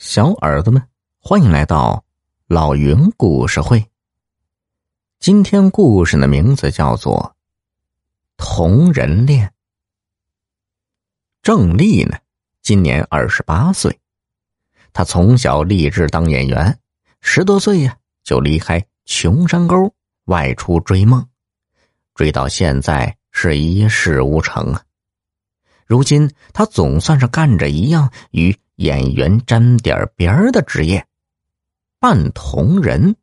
小耳朵们，欢迎来到老云故事会。今天故事的名字叫做《同人恋》。郑丽呢，今年二十八岁，他从小立志当演员，十多岁呀就离开穷山沟外出追梦，追到现在是一事无成啊。如今他总算是干着一样与。演员沾点边儿的职业，扮铜人。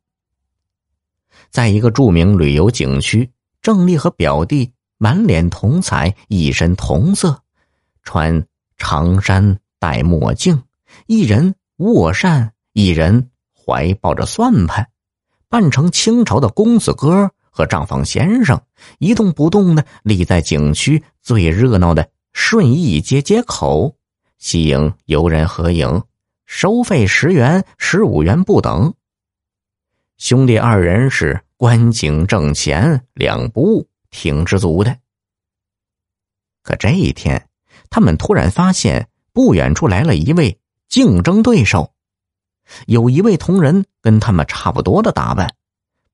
在一个著名旅游景区，郑丽和表弟满脸铜彩，一身铜色，穿长衫，戴墨镜，一人握扇，一人怀抱着算盘，扮成清朝的公子哥和账房先生，一动不动的立在景区最热闹的顺义街街口。吸引游人合影，收费十元、十五元不等。兄弟二人是观景挣钱，两不误，挺知足的。可这一天，他们突然发现不远处来了一位竞争对手，有一位同仁跟他们差不多的打扮，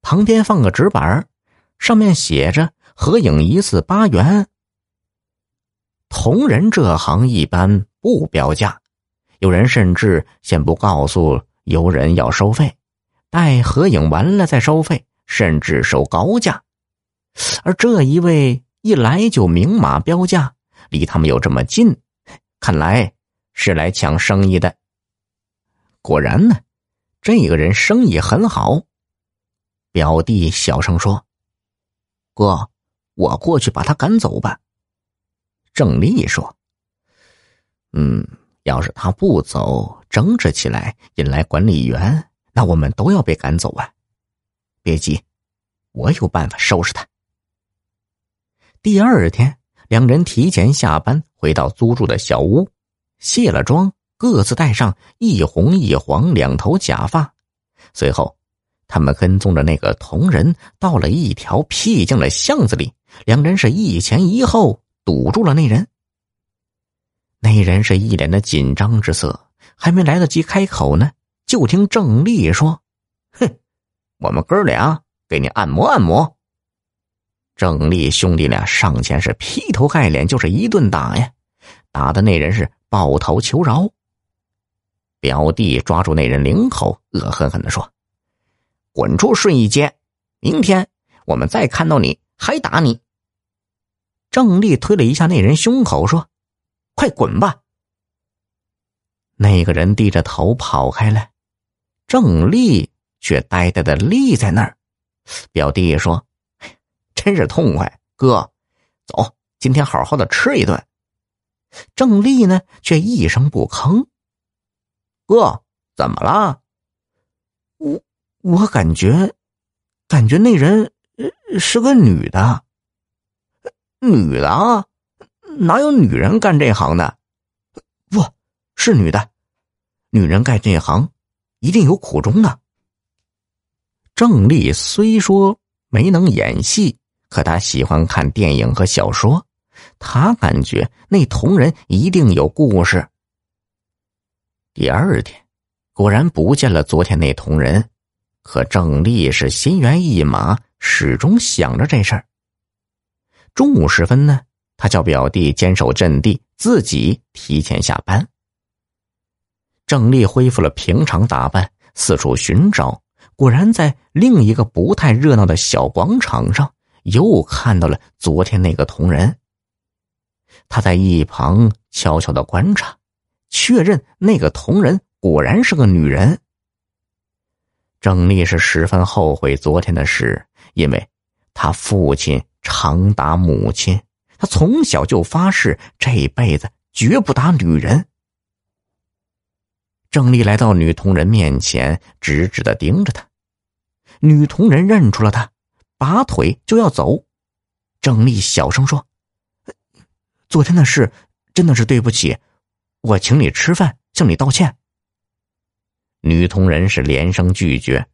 旁边放个纸板，上面写着“合影一次八元”。同人这行一般。不标价，有人甚至先不告诉游人要收费，待合影完了再收费，甚至收高价。而这一位一来就明码标价，离他们又这么近，看来是来抢生意的。果然呢，这个人生意很好。表弟小声说：“哥，我过去把他赶走吧。”郑丽说。要是他不走，争执起来引来管理员，那我们都要被赶走啊！别急，我有办法收拾他。第二天，两人提前下班，回到租住的小屋，卸了妆，各自戴上一红一黄两头假发。随后，他们跟踪着那个同人，到了一条僻静的巷子里，两人是一前一后堵住了那人。那人是一脸的紧张之色，还没来得及开口呢，就听郑丽说：“哼，我们哥俩给你按摩按摩。”郑丽兄弟俩上前是劈头盖脸就是一顿打呀，打的那人是抱头求饶。表弟抓住那人领口，恶狠狠的说：“滚出顺义街！明天我们再看到你还打你。”郑丽推了一下那人胸口，说。快滚吧！那个人低着头跑开了，郑丽却呆呆的立在那儿。表弟说：“真是痛快，哥，走，今天好好的吃一顿。”郑丽呢，却一声不吭。哥，怎么了？我我感觉，感觉那人是个女的，女的啊。哪有女人干这行的？不是女的，女人干这行一定有苦衷的。郑丽虽说没能演戏，可她喜欢看电影和小说，她感觉那同人一定有故事。第二天，果然不见了昨天那同人，可郑丽是心猿意马，始终想着这事儿。中午时分呢？他叫表弟坚守阵地，自己提前下班。郑丽恢复了平常打扮，四处寻找，果然在另一个不太热闹的小广场上，又看到了昨天那个同人。他在一旁悄悄的观察，确认那个同人果然是个女人。郑丽是十分后悔昨天的事，因为他父亲常打母亲。他从小就发誓这辈子绝不打女人。郑丽来到女同人面前，直直的盯着她。女同人认出了他，拔腿就要走。郑丽小声说：“昨天的事真的是对不起，我请你吃饭，向你道歉。”女同人是连声拒绝，